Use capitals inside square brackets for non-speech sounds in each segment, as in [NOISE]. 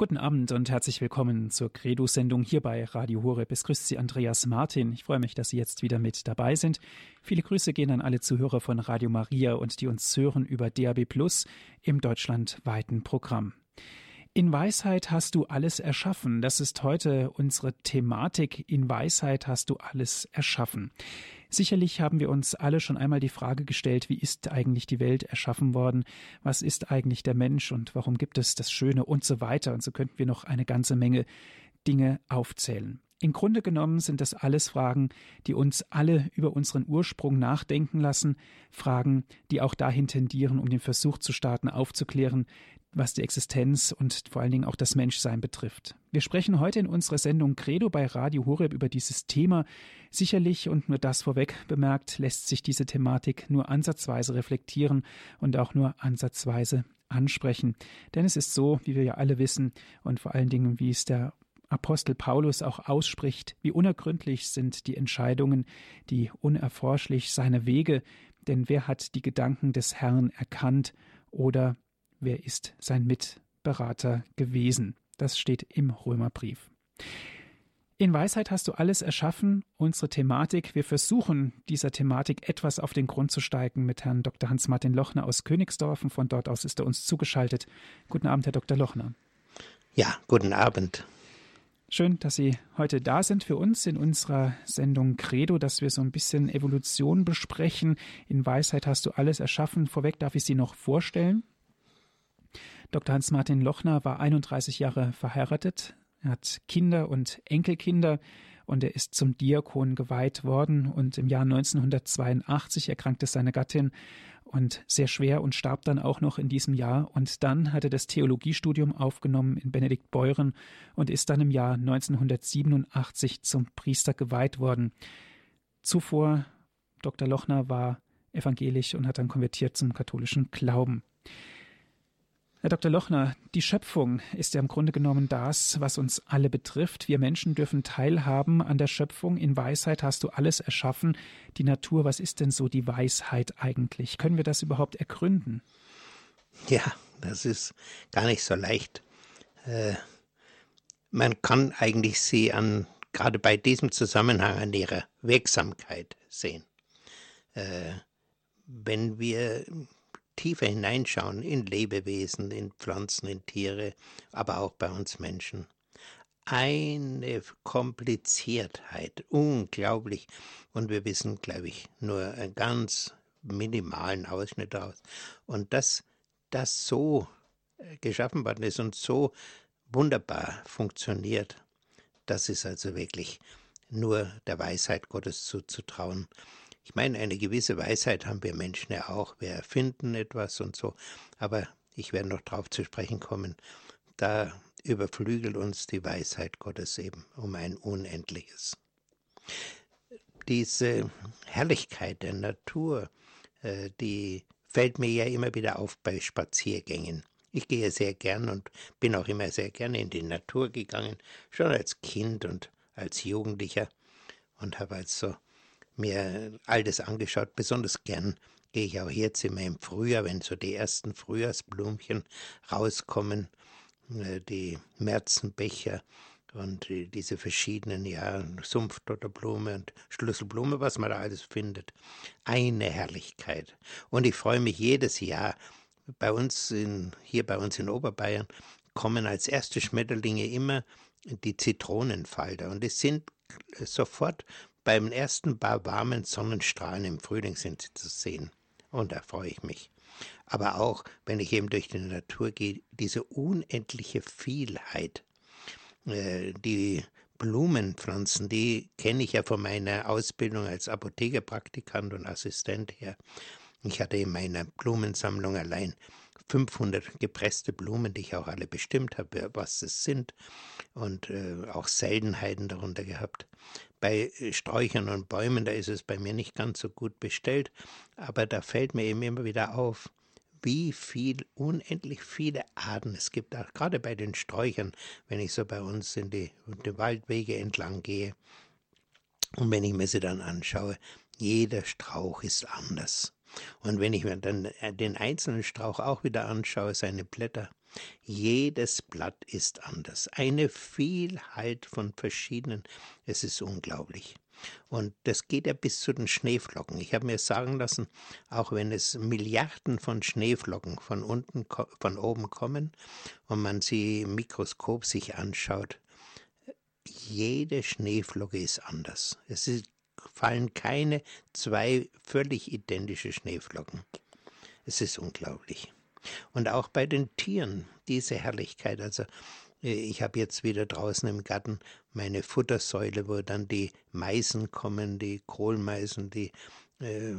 Guten Abend und herzlich willkommen zur Credo-Sendung hier bei Radio Horeb. Es grüßt Sie Andreas Martin. Ich freue mich, dass Sie jetzt wieder mit dabei sind. Viele Grüße gehen an alle Zuhörer von Radio Maria und die uns hören über DAB Plus im deutschlandweiten Programm. In Weisheit hast du alles erschaffen. Das ist heute unsere Thematik. In Weisheit hast du alles erschaffen. Sicherlich haben wir uns alle schon einmal die Frage gestellt, wie ist eigentlich die Welt erschaffen worden? Was ist eigentlich der Mensch und warum gibt es das Schöne und so weiter? Und so könnten wir noch eine ganze Menge Dinge aufzählen. Im Grunde genommen sind das alles Fragen, die uns alle über unseren Ursprung nachdenken lassen, Fragen, die auch dahin tendieren, um den Versuch zu starten, aufzuklären, was die Existenz und vor allen Dingen auch das Menschsein betrifft. Wir sprechen heute in unserer Sendung Credo bei Radio Horeb über dieses Thema. Sicherlich und nur das vorweg bemerkt, lässt sich diese Thematik nur ansatzweise reflektieren und auch nur ansatzweise ansprechen. Denn es ist so, wie wir ja alle wissen und vor allen Dingen, wie es der Apostel Paulus auch ausspricht, wie unergründlich sind die Entscheidungen, die unerforschlich seine Wege, denn wer hat die Gedanken des Herrn erkannt oder wer ist sein Mitberater gewesen. Das steht im Römerbrief. In Weisheit hast du alles erschaffen, unsere Thematik. Wir versuchen, dieser Thematik etwas auf den Grund zu steigen mit Herrn Dr. Hans-Martin Lochner aus Königsdorf. Und von dort aus ist er uns zugeschaltet. Guten Abend, Herr Dr. Lochner. Ja, guten Abend. Schön, dass Sie heute da sind für uns in unserer Sendung Credo, dass wir so ein bisschen Evolution besprechen. In Weisheit hast du alles erschaffen. Vorweg darf ich Sie noch vorstellen. Dr. Hans-Martin Lochner war 31 Jahre verheiratet. Er hat Kinder und Enkelkinder und er ist zum Diakon geweiht worden. Und im Jahr 1982 erkrankte seine Gattin und sehr schwer und starb dann auch noch in diesem Jahr. Und dann hat er das Theologiestudium aufgenommen in Benediktbeuren und ist dann im Jahr 1987 zum Priester geweiht worden. Zuvor, Dr. Lochner war evangelisch und hat dann konvertiert zum katholischen Glauben. Herr Dr. Lochner, die Schöpfung ist ja im Grunde genommen das, was uns alle betrifft. Wir Menschen dürfen teilhaben an der Schöpfung. In Weisheit hast du alles erschaffen. Die Natur, was ist denn so die Weisheit eigentlich? Können wir das überhaupt ergründen? Ja, das ist gar nicht so leicht. Äh, man kann eigentlich sie an, gerade bei diesem Zusammenhang an ihrer Wirksamkeit sehen. Äh, wenn wir tiefer hineinschauen in Lebewesen, in Pflanzen, in Tiere, aber auch bei uns Menschen. Eine Kompliziertheit, unglaublich. Und wir wissen, glaube ich, nur einen ganz minimalen Ausschnitt daraus. Und dass das so äh, geschaffen worden ist und so wunderbar funktioniert, das ist also wirklich nur der Weisheit Gottes zuzutrauen. Ich meine, eine gewisse Weisheit haben wir Menschen ja auch. Wir erfinden etwas und so. Aber ich werde noch darauf zu sprechen kommen. Da überflügelt uns die Weisheit Gottes eben um ein Unendliches. Diese Herrlichkeit der Natur, äh, die fällt mir ja immer wieder auf bei Spaziergängen. Ich gehe sehr gern und bin auch immer sehr gerne in die Natur gegangen, schon als Kind und als Jugendlicher und habe also mir all das angeschaut. Besonders gern gehe ich auch jetzt immer im Frühjahr, wenn so die ersten Frühjahrsblümchen rauskommen, äh, die Märzenbecher und diese verschiedenen, ja, Sumpfdotterblume und Schlüsselblume, was man da alles findet. Eine Herrlichkeit. Und ich freue mich jedes Jahr, bei uns in, hier bei uns in Oberbayern kommen als erste Schmetterlinge immer die Zitronenfalter und es sind sofort beim ersten paar warmen Sonnenstrahlen im Frühling sind sie zu sehen. Und da freue ich mich. Aber auch, wenn ich eben durch die Natur gehe, diese unendliche Vielheit. Äh, die Blumenpflanzen, die kenne ich ja von meiner Ausbildung als Apothekerpraktikant und Assistent her. Ich hatte in meiner Blumensammlung allein 500 gepresste Blumen, die ich auch alle bestimmt habe, was es sind und äh, auch Seltenheiten darunter gehabt. Bei äh, Sträuchern und Bäumen, da ist es bei mir nicht ganz so gut bestellt, aber da fällt mir eben immer wieder auf, wie viel, unendlich viele Arten es gibt, auch gerade bei den Sträuchern, wenn ich so bei uns in die, die Waldwege entlang gehe. Und wenn ich mir sie dann anschaue, jeder Strauch ist anders. Und wenn ich mir dann äh, den einzelnen Strauch auch wieder anschaue, seine Blätter, Jedes Blatt ist anders. Eine Vielheit von verschiedenen. Es ist unglaublich. Und das geht ja bis zu den Schneeflocken. Ich habe mir sagen lassen, auch wenn es Milliarden von Schneeflocken von unten, von oben kommen und man sie im Mikroskop sich anschaut, jede Schneeflocke ist anders. Es ist, fallen keine zwei völlig identische Schneeflocken. Es ist unglaublich. Und auch bei den Tieren diese Herrlichkeit. Also äh, ich habe jetzt wieder draußen im Garten meine Futtersäule, wo dann die Meisen kommen, die Kohlmeisen, die äh,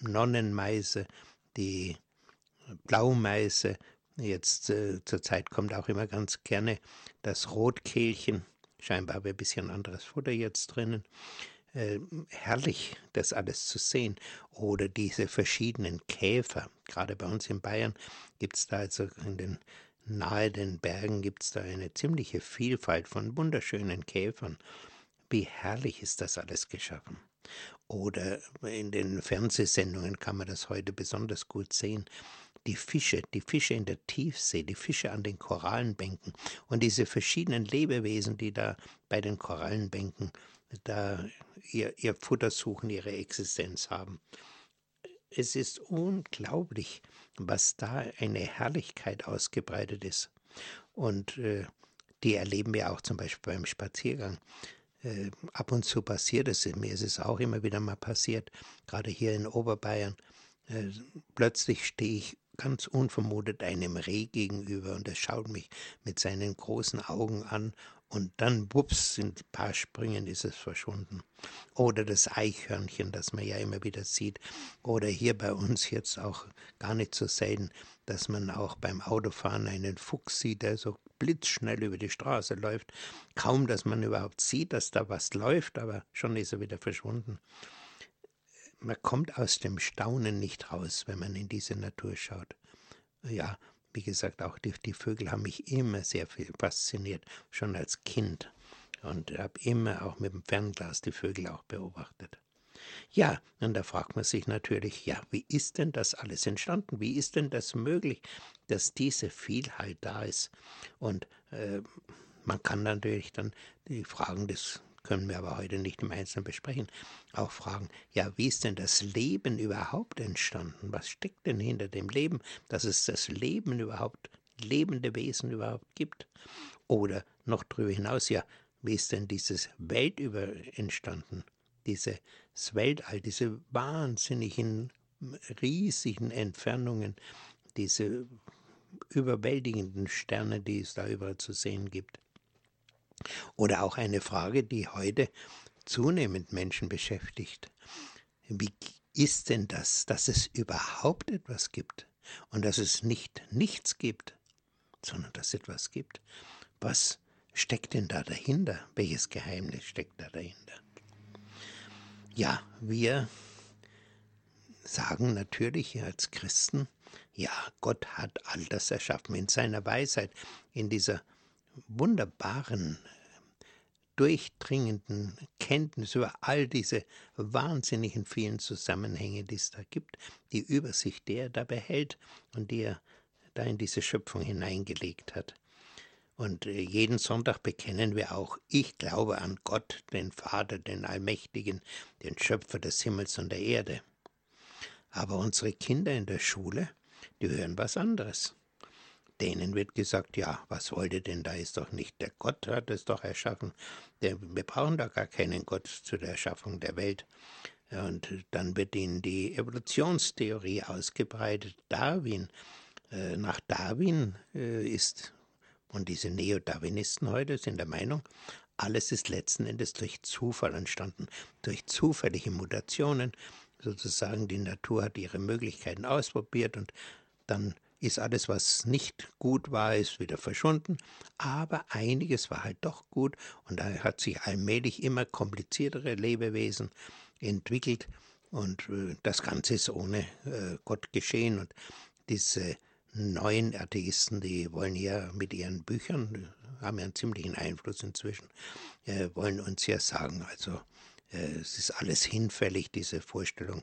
Nonnenmeise, die Blaumeise. Jetzt äh, zur Zeit kommt auch immer ganz gerne das Rotkehlchen. Scheinbar habe ich ein bisschen anderes Futter jetzt drinnen. Äh, herrlich, das alles zu sehen. Oder diese verschiedenen Käfer. Gerade bei uns in Bayern gibt es da also in den nahe den Bergen gibt es da eine ziemliche Vielfalt von wunderschönen Käfern. Wie herrlich ist das alles geschaffen. Oder in den Fernsehsendungen kann man das heute besonders gut sehen. Die Fische, die Fische in der Tiefsee, die Fische an den Korallenbänken und diese verschiedenen Lebewesen, die da bei den Korallenbänken da ihr, ihr Futter suchen, ihre Existenz haben. Es ist unglaublich, was da eine Herrlichkeit ausgebreitet ist. Und äh, die erleben wir auch zum Beispiel beim Spaziergang. Äh, ab und zu passiert es, mir ist es auch immer wieder mal passiert, gerade hier in Oberbayern. Äh, plötzlich stehe ich ganz unvermutet einem Reh gegenüber und er schaut mich mit seinen großen Augen an und dann, wups, sind ein paar Sprüngen ist es verschwunden. Oder das Eichhörnchen, das man ja immer wieder sieht. Oder hier bei uns jetzt auch gar nicht so selten, dass man auch beim Autofahren einen Fuchs sieht, der so blitzschnell über die Straße läuft. Kaum, dass man überhaupt sieht, dass da was läuft, aber schon ist er wieder verschwunden. Man kommt aus dem Staunen nicht raus, wenn man in diese Natur schaut. Ja, wie gesagt, auch die, die Vögel haben mich immer sehr viel fasziniert, schon als Kind. Und habe immer auch mit dem Fernglas die Vögel auch beobachtet. Ja, und da fragt man sich natürlich, ja, wie ist denn das alles entstanden? Wie ist denn das möglich, dass diese Vielheit da ist? Und äh, man kann natürlich dann die Fragen des können wir aber heute nicht im Einzelnen besprechen, auch fragen, ja, wie ist denn das Leben überhaupt entstanden? Was steckt denn hinter dem Leben, dass es das Leben überhaupt, lebende Wesen überhaupt gibt? Oder noch darüber hinaus, ja, wie ist denn dieses Weltüber entstanden? Dieses Weltall, diese wahnsinnigen, riesigen Entfernungen, diese überwältigenden Sterne, die es da überall zu sehen gibt. Oder auch eine Frage, die heute zunehmend Menschen beschäftigt. Wie ist denn das, dass es überhaupt etwas gibt und dass es nicht nichts gibt, sondern dass es etwas gibt? Was steckt denn da dahinter? Welches Geheimnis steckt da dahinter? Ja, wir sagen natürlich als Christen, ja, Gott hat all das erschaffen in seiner Weisheit, in dieser wunderbaren, durchdringenden Kenntnis über all diese wahnsinnigen vielen Zusammenhänge, die es da gibt, die Übersicht, die er da behält und die er da in diese Schöpfung hineingelegt hat. Und äh, jeden Sonntag bekennen wir auch, ich glaube an Gott, den Vater, den Allmächtigen, den Schöpfer des Himmels und der Erde. Aber unsere Kinder in der Schule, die hören was anderes denen wird gesagt, ja, was wollt ihr denn, da ist doch nicht der Gott, hat es doch erschaffen. Wir brauchen da gar keinen Gott zu der Erschaffung der Welt. Und dann wird ihnen die Evolutionstheorie ausgebreitet. Darwin, äh, nach Darwin äh, ist, und diese Neo-Darwinisten heute sind der Meinung, alles ist letzten Endes durch Zufall entstanden, durch zufällige Mutationen. Sozusagen die Natur hat ihre Möglichkeiten ausprobiert und dann ist alles, was nicht gut war, ist wieder verschwunden, aber einiges war halt doch gut. Und da hat sich allmählich immer kompliziertere Lebewesen entwickelt. Und äh, das Ganze ist ohne äh, Gott geschehen. Und diese neuen Atheisten, die wollen ja mit ihren Büchern, haben ja einen ziemlichen Einfluss inzwischen, äh, wollen uns ja sagen, also es ist alles hinfällig, diese Vorstellung,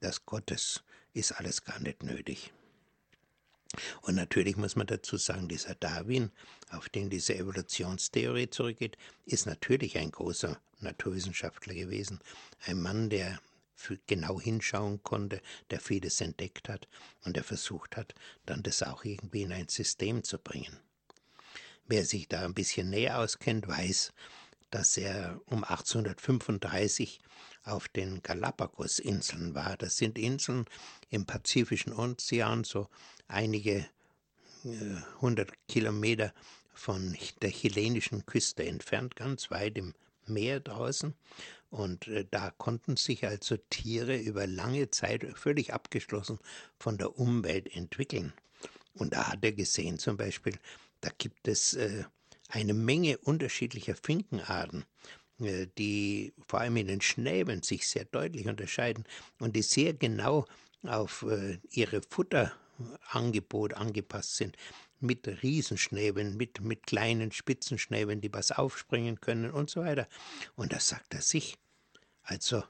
dass Gottes ist alles gar nicht nötig. Und natürlich muss man dazu sagen, dieser Darwin, auf den diese Evolutionstheorie zurückgeht, ist natürlich ein großer Naturwissenschaftler gewesen. Ein Mann, der genau hinschauen konnte, der vieles entdeckt hat und der versucht hat, dann das auch irgendwie in ein System zu bringen. Wer sich da ein bisschen näher auskennt, weiß, dass er um 1835 auf den Galapagos-Inseln war. Das sind Inseln im Pazifischen Ozean, so einige äh, hundert Kilometer von der chilenischen Küste entfernt, ganz weit im Meer draußen. Und äh, da konnten sich also Tiere über lange Zeit völlig abgeschlossen von der Umwelt entwickeln. Und da hat er gesehen zum Beispiel, da gibt es äh, eine Menge unterschiedlicher Finkenarten, äh, die vor allem in den Schnäbeln sich sehr deutlich unterscheiden und die sehr genau auf äh, ihre Futterangebot angepasst sind. Mit Riesenschnäbeln, mit, mit kleinen Spitzenschnäbeln, die was aufspringen können und so weiter. Und da sagt er sich. Also,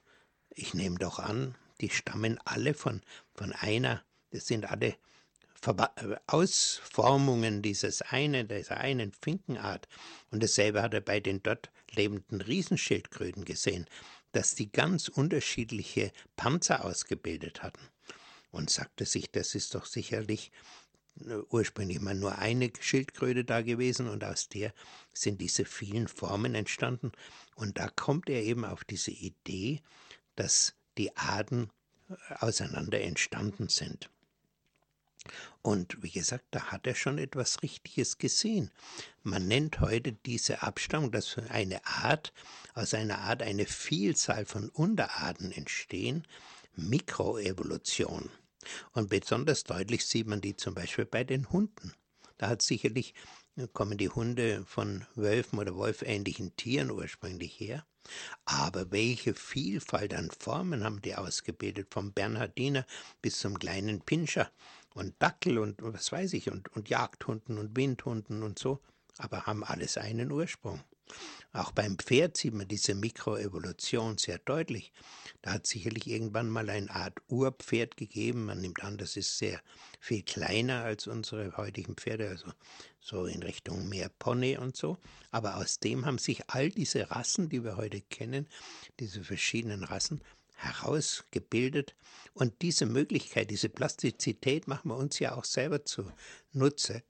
ich nehme doch an, die stammen alle von, von einer, das sind alle äh, Ausformungen dieses einen, dieser einen Finkenart. Und dasselbe hat er bei den dort lebenden Riesenschildkröten gesehen, dass die ganz unterschiedliche Panzer ausgebildet hatten. Und sagte sich, das ist doch sicherlich äh, ursprünglich mal nur eine Schildkröte da gewesen und aus der sind diese vielen Formen entstanden. Und da kommt er eben auf diese Idee, dass die Arten äh, auseinander entstanden sind. Und wie gesagt, da hat er schon etwas Richtiges gesehen. Man nennt heute diese Abstammung, dass eine Art, aus einer Art eine Vielzahl von Unterarten entstehen, Mikroevolution. Und besonders deutlich sieht man die zum Beispiel bei den Hunden. Da hat sicherlich kommen die Hunde von Wölfen oder wolfähnlichen Tieren ursprünglich her. Aber welche Vielfalt an Formen haben die ausgebildet, vom Bernhardiner bis zum kleinen Pinscher und Dackel und was weiß ich und, und Jagdhunden und Windhunden und so, aber haben alles einen Ursprung. Auch beim Pferd sieht man diese Mikroevolution sehr deutlich. Da hat sicherlich irgendwann mal eine Art Urpferd gegeben. Man nimmt an, das ist sehr viel kleiner als unsere heutigen Pferde, also so in Richtung mehr Pony und so. Aber aus dem haben sich all diese Rassen, die wir heute kennen, diese verschiedenen Rassen, herausgebildet. Und diese Möglichkeit, diese Plastizität machen wir uns ja auch selber zunutze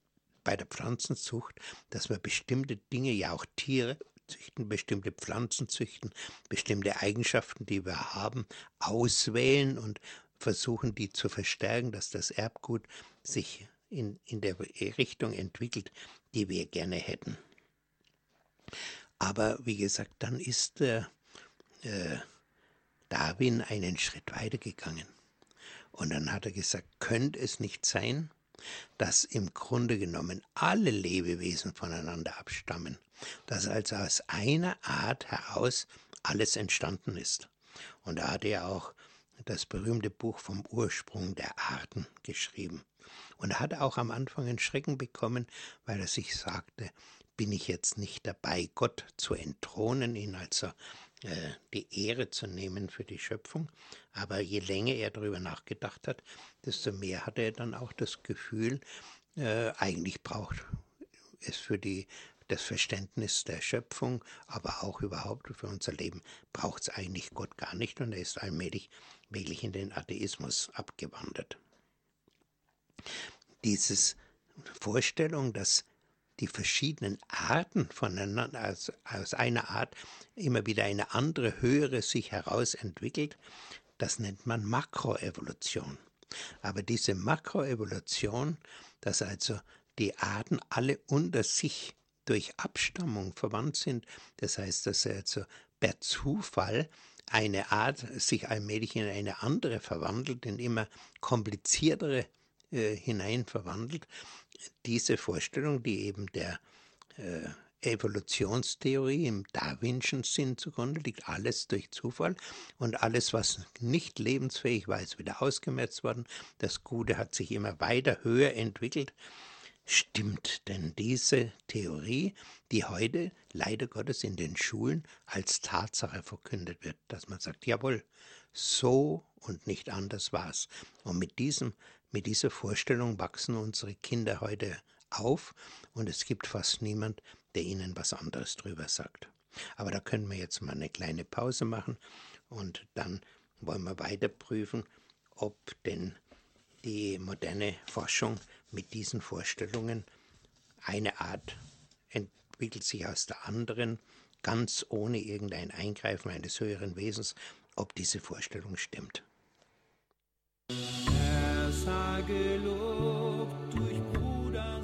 bei der Pflanzenzucht, dass wir bestimmte Dinge, ja auch Tiere, züchten, bestimmte Pflanzen züchten, bestimmte Eigenschaften, die wir haben, auswählen und versuchen, die zu verstärken, dass das Erbgut sich in, in der Richtung entwickelt, die wir gerne hätten. Aber wie gesagt, dann ist äh, äh, Darwin einen Schritt weitergegangen. Und dann hat er gesagt, könnte es nicht sein, dass im Grunde genommen alle Lebewesen voneinander abstammen, dass also aus einer Art heraus alles entstanden ist. Und da hat er auch das berühmte Buch vom Ursprung der Arten geschrieben. Und er hat auch am Anfang einen Schrecken bekommen, weil er sich sagte, bin ich jetzt nicht dabei, Gott zu entthronen, ihn also die Ehre zu nehmen für die Schöpfung. Aber je länger er darüber nachgedacht hat, desto mehr hatte er dann auch das Gefühl, äh, eigentlich braucht es für die, das Verständnis der Schöpfung, aber auch überhaupt für unser Leben, braucht es eigentlich Gott gar nicht und er ist allmählich wirklich in den Atheismus abgewandert. Dieses Vorstellung, dass die verschiedenen Arten voneinander, also aus einer Art immer wieder eine andere, höhere sich heraus entwickelt, das nennt man Makroevolution. Aber diese Makroevolution, dass also die Arten alle unter sich durch Abstammung verwandt sind, das heißt, dass also per Zufall eine Art sich allmählich in eine andere verwandelt, in immer kompliziertere äh, hinein verwandelt. Diese Vorstellung, die eben der äh, Evolutionstheorie im Darwinschen Sinn zugrunde liegt, alles durch Zufall und alles, was nicht lebensfähig war, ist wieder ausgemerzt worden. Das Gute hat sich immer weiter höher entwickelt. Stimmt denn diese Theorie, die heute leider Gottes in den Schulen als Tatsache verkündet wird, dass man sagt, jawohl, so und nicht anders war's. Und mit diesem mit dieser Vorstellung wachsen unsere Kinder heute auf und es gibt fast niemand, der ihnen was anderes drüber sagt. Aber da können wir jetzt mal eine kleine Pause machen und dann wollen wir weiter prüfen, ob denn die moderne Forschung mit diesen Vorstellungen eine Art entwickelt sich aus der anderen, ganz ohne irgendein Eingreifen eines höheren Wesens, ob diese Vorstellung stimmt. Sei gelobt durch Bruder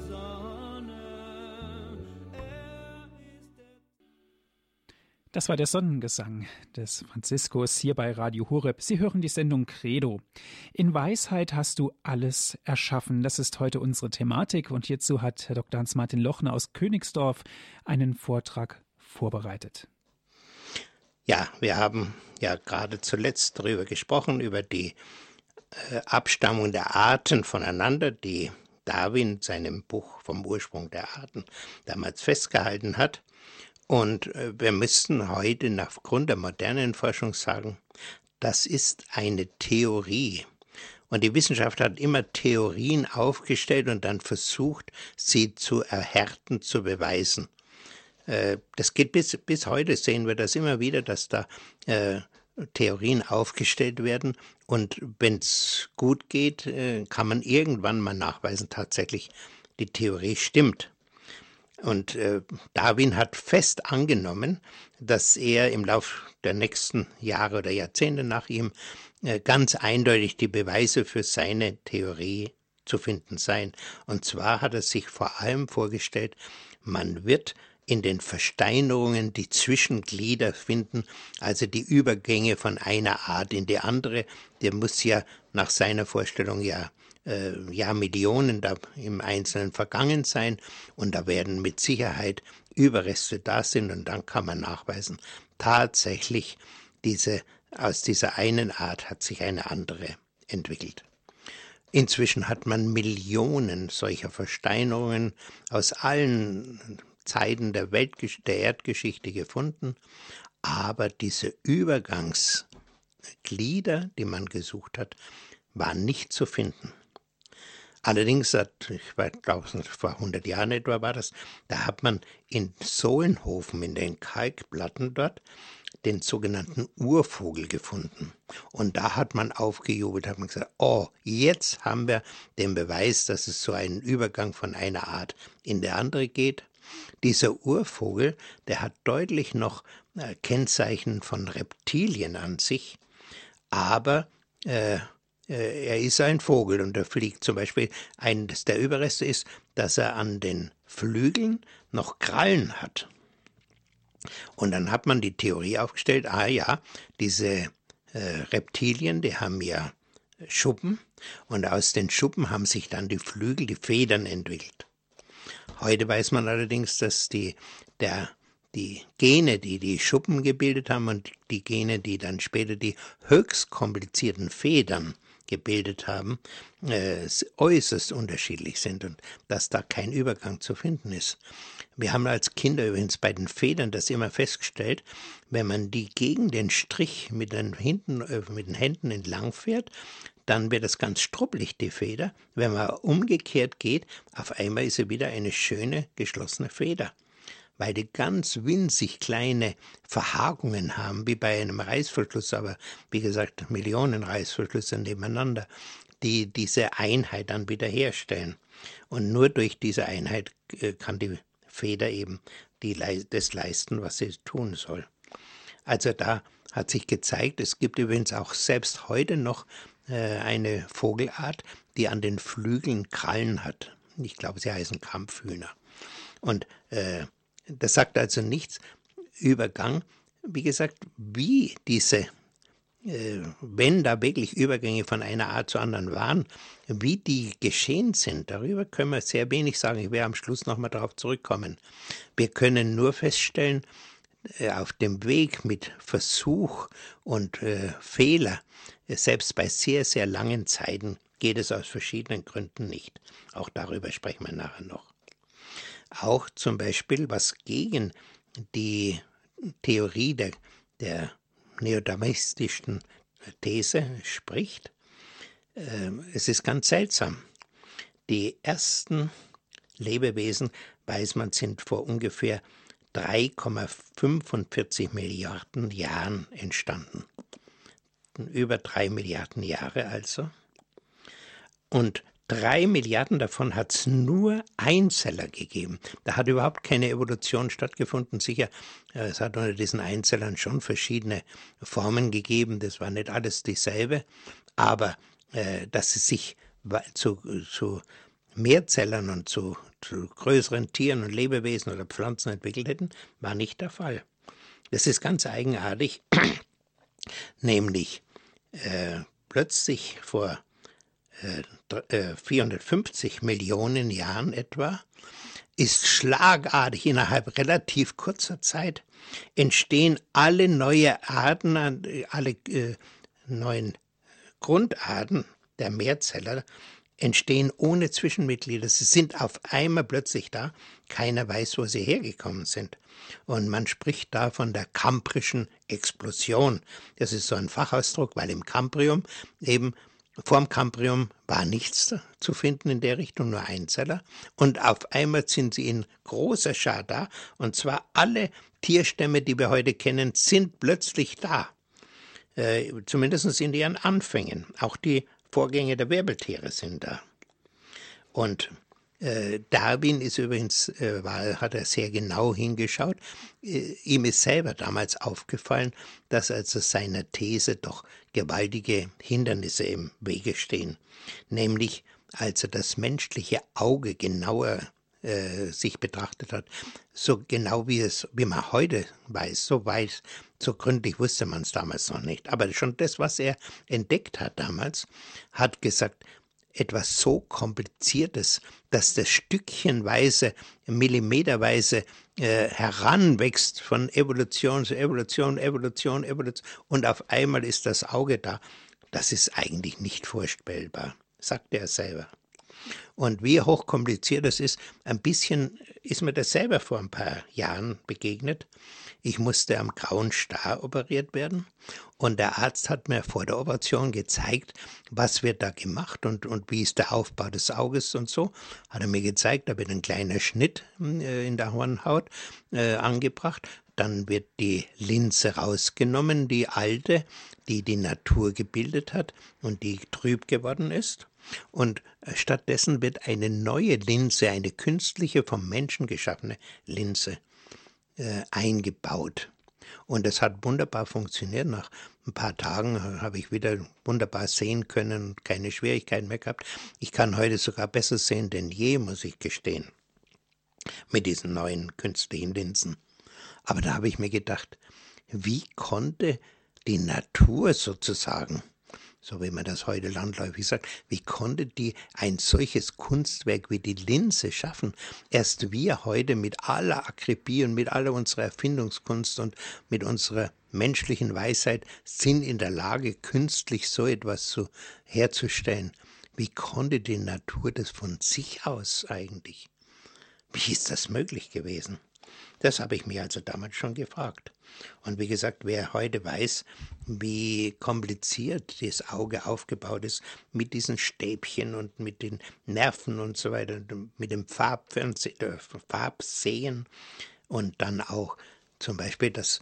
Das war der Sonnengesang des Franziskus hier bei Radio Horeb. Sie hören die Sendung Credo. In Weisheit hast du alles erschaffen. Das ist heute unsere Thematik und hierzu hat Herr Dr. Hans-Martin Lochner aus Königsdorf einen Vortrag vorbereitet. Ja, wir haben ja gerade zuletzt darüber gesprochen, über die Abstammung der Arten voneinander, die Darwin in seinem Buch vom Ursprung der Arten damals festgehalten hat. Und äh, wir müssten heute aufgrund der modernen Forschung sagen, das ist eine Theorie. Und die Wissenschaft hat immer Theorien aufgestellt und dann versucht, sie zu erhärten, zu beweisen. Äh, das geht bis, bis heute, sehen wir das immer wieder, dass da äh, Theorien aufgestellt werden. Und wenn es gut geht, äh, kann man irgendwann mal nachweisen, tatsächlich die Theorie stimmt. Und äh, Darwin hat fest angenommen, dass er im Lauf der nächsten Jahre oder Jahrzehnte nach ihm äh, ganz eindeutig die Beweise für seine Theorie zu finden seien. Und zwar hat er sich vor allem vorgestellt, man wird in den Versteinerungen die Zwischenglieder finden, also die Übergänge von einer Art in die andere. Der muss ja nach seiner Vorstellung ja äh, ja, Millionen da im Einzelnen vergangen sein und da werden mit Sicherheit Überreste da sind und dann kann man nachweisen, tatsächlich diese, aus dieser einen Art hat sich eine andere entwickelt. Inzwischen hat man Millionen solcher Versteinerungen aus allen Zeiten der, Welt, der Erdgeschichte gefunden, aber diese Übergangsglieder, die man gesucht hat, waren nicht zu finden. Allerdings, ich glaube, vor 100 Jahren etwa war das, da hat man in Sohlenhofen, in den Kalkplatten dort, den sogenannten Urvogel gefunden. Und da hat man aufgejubelt, hat man gesagt, oh, jetzt haben wir den Beweis, dass es so einen Übergang von einer Art in der andere geht. Dieser Urvogel, der hat deutlich noch äh, Kennzeichen von Reptilien an sich, aber äh, äh, er ist ein Vogel und er fliegt. Zum Beispiel eines der Überreste ist, dass er an den Flügeln noch Krallen hat. Und dann hat man die Theorie aufgestellt, ah ja, diese äh, Reptilien, die haben ja Schuppen und aus den Schuppen haben sich dann die Flügel, die Federn entwickelt. Heute weiß man allerdings, dass die, der, die Gene, die die Schuppen gebildet haben und die Gene, die dann später die höchst komplizierten Federn gebildet haben, äh, äußerst unterschiedlich sind und dass da kein Übergang zu finden ist. Wir haben als Kinder übrigens bei den Federn das immer festgestellt, wenn man die gegen den Strich mit den, hinten, äh, mit den Händen entlang fährt, dann wird es ganz struppelig, die Feder. Wenn man umgekehrt geht, auf einmal ist sie wieder eine schöne, geschlossene Feder weil die ganz winzig kleine Verhakungen haben, wie bei einem Reißverschluss, aber wie gesagt, Millionen Reißverschlüsse nebeneinander, die diese Einheit dann wiederherstellen. Und nur durch diese Einheit äh, kann die Feder eben die, das leisten, was sie tun soll. Also da hat sich gezeigt, es gibt übrigens auch selbst heute noch eine Vogelart, die an den Flügeln Krallen hat. Ich glaube, sie heißen Kampfhühner. Und äh, das sagt also nichts über Gang. Wie gesagt, wie diese, äh, wenn da wirklich Übergänge von einer Art zur anderen waren, wie die geschehen sind, darüber können wir sehr wenig sagen. Ich werde am Schluss nochmal darauf zurückkommen. Wir können nur feststellen, äh, auf dem Weg mit Versuch und äh, Fehler, äh, selbst bei sehr, sehr langen Zeiten, geht es aus verschiedenen Gründen nicht. Auch darüber sprechen wir nachher noch auch zum Beispiel, was gegen die Theorie der, der neodamistischen These spricht. ähm, es ist ganz seltsam. Die ersten Lebewesen, weiß man, sind vor ungefähr 3,45 Milliarden Jahren entstanden. Über drei Milliarden Jahre also. Und drei Milliarden davon hat es nur Einzeller gegeben. Da hat überhaupt keine Evolution stattgefunden. Sicher, äh, es hat unter diesen Einzellern schon verschiedene Formen gegeben. Das war nicht alles dieselbe. Aber äh, dass sie sich zu, zu Mehrzellern und zu, zu größeren Tieren und Lebewesen oder Pflanzen entwickelt hätten, war nicht der Fall. Das ist ganz eigenartig, nämlich äh, plötzlich vor äh, 450 äh, Millionen Jahren etwa ist schlagartig innerhalb relativ kurzer Zeit entstehen alle neue Arten, alle äh, neuen Grundarten der Mehrzeller entstehen ohne Zwischenmitglieder. Sie sind auf einmal plötzlich da. Keiner weiß, wo sie hergekommen sind. Und man spricht da von der kambrischen Explosion. Das ist so ein Fachausdruck, weil im Kambrium eben Vorm Kambrium war nichts zu finden in der Richtung, nur Einzeller. Und auf einmal sind sie in großer Schar da. Und zwar alle Tierstämme, die wir heute kennen, sind plötzlich da. Äh, zumindest in ihren Anfängen. Auch die Vorgänge der Wirbeltiere sind da. Und Darwin ist übrigens, äh, hat er sehr genau hingeschaut. Äh, ihm ist selber damals aufgefallen, dass also seiner These doch gewaltige Hindernisse im Wege stehen. Nämlich, als er das menschliche Auge genauer äh, sich betrachtet hat, so genau wie es, wie man heute weiß, so weiß, so gründlich wusste man es damals noch nicht. Aber schon das, was er entdeckt hat damals, hat gesagt, etwas so Kompliziertes, dass das stückchenweise, millimeterweise äh, heranwächst von Evolution zu Evolution, Evolution, Evolution und auf einmal ist das Auge da. Das ist eigentlich nicht vorstellbar, sagt er selber. Und wie hochkompliziert das ist, ein bisschen ist mir das selber vor ein paar Jahren begegnet. Ich musste am grauen Star operiert werden und der Arzt hat mir vor der Operation gezeigt, was wird da gemacht und, und wie ist der Aufbau des Auges und so. Hat er mir gezeigt, da wird ein kleiner Schnitt äh, in der Hornhaut äh, angebracht. Dann wird die Linse rausgenommen, die alte, die die Natur gebildet hat und die trüb geworden ist. Und äh, stattdessen wird eine neue Linse, eine künstliche vom Menschen geschaffene Linse äh, eingebaut. Und es hat wunderbar funktioniert. Nach ein paar Tagen habe ich wieder wunderbar sehen können keine Schwierigkeiten mehr gehabt. Ich kann heute sogar besser sehen denn je, muss ich gestehen, mit diesen neuen künstlichen Linsen. Aber da habe ich mir gedacht, wie konnte die Natur sozusagen so wie man das heute landläufig sagt, wie konnte die ein solches Kunstwerk wie die Linse schaffen? Erst wir heute mit aller Akribie und mit aller unserer Erfindungskunst und mit unserer menschlichen Weisheit sind in der Lage, künstlich so etwas zu, herzustellen. Wie konnte die Natur das von sich aus eigentlich? Wie ist das möglich gewesen? Das habe ich mir also damals schon gefragt. Und wie gesagt, wer heute weiß, wie kompliziert das Auge aufgebaut ist, mit diesen Stäbchen und mit den Nerven und so weiter, mit dem äh, Farbsehen und dann auch zum Beispiel, dass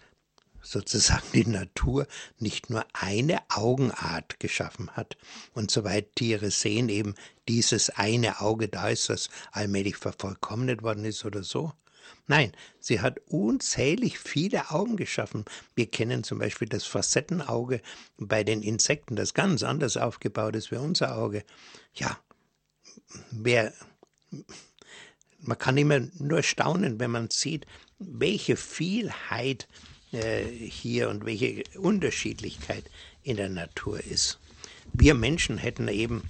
sozusagen die Natur nicht nur eine Augenart geschaffen hat. Und soweit Tiere sehen, eben dieses eine Auge da ist, das allmählich vervollkommnet worden ist oder so. Nein, sie hat unzählig viele Augen geschaffen. Wir kennen zum Beispiel das Facettenauge bei den Insekten, das ganz anders aufgebaut ist wie unser Auge. Ja, wer, man kann immer nur staunen, wenn man sieht, welche Vielheit äh, hier und welche Unterschiedlichkeit in der Natur ist. Wir Menschen hätten eben,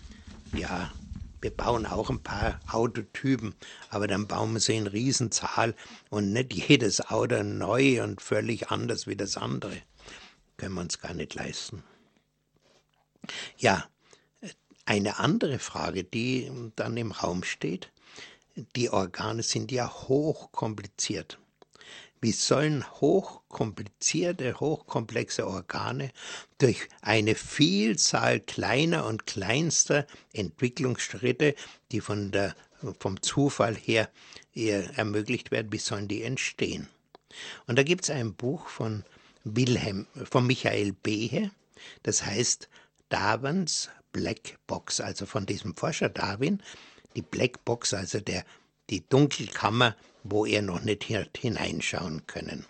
ja, wir bauen auch ein paar Autotypen, aber dann bauen wir sie in Riesenzahl und nicht jedes Auto neu und völlig anders wie das andere. Können wir uns gar nicht leisten. Ja, eine andere Frage, die dann im Raum steht, die Organe sind ja hochkompliziert. Wie sollen hochkomplizierte, hochkomplexe Organe durch eine Vielzahl kleiner und kleinster Entwicklungsschritte, die von der, vom Zufall her ermöglicht werden, wie sollen die entstehen? Und da gibt es ein Buch von Wilhelm, von Michael Behe, das heißt Darwins Black Box, also von diesem Forscher Darwin, die Black Box, also der, die Dunkelkammer, wo er noch nicht hineinschauen können.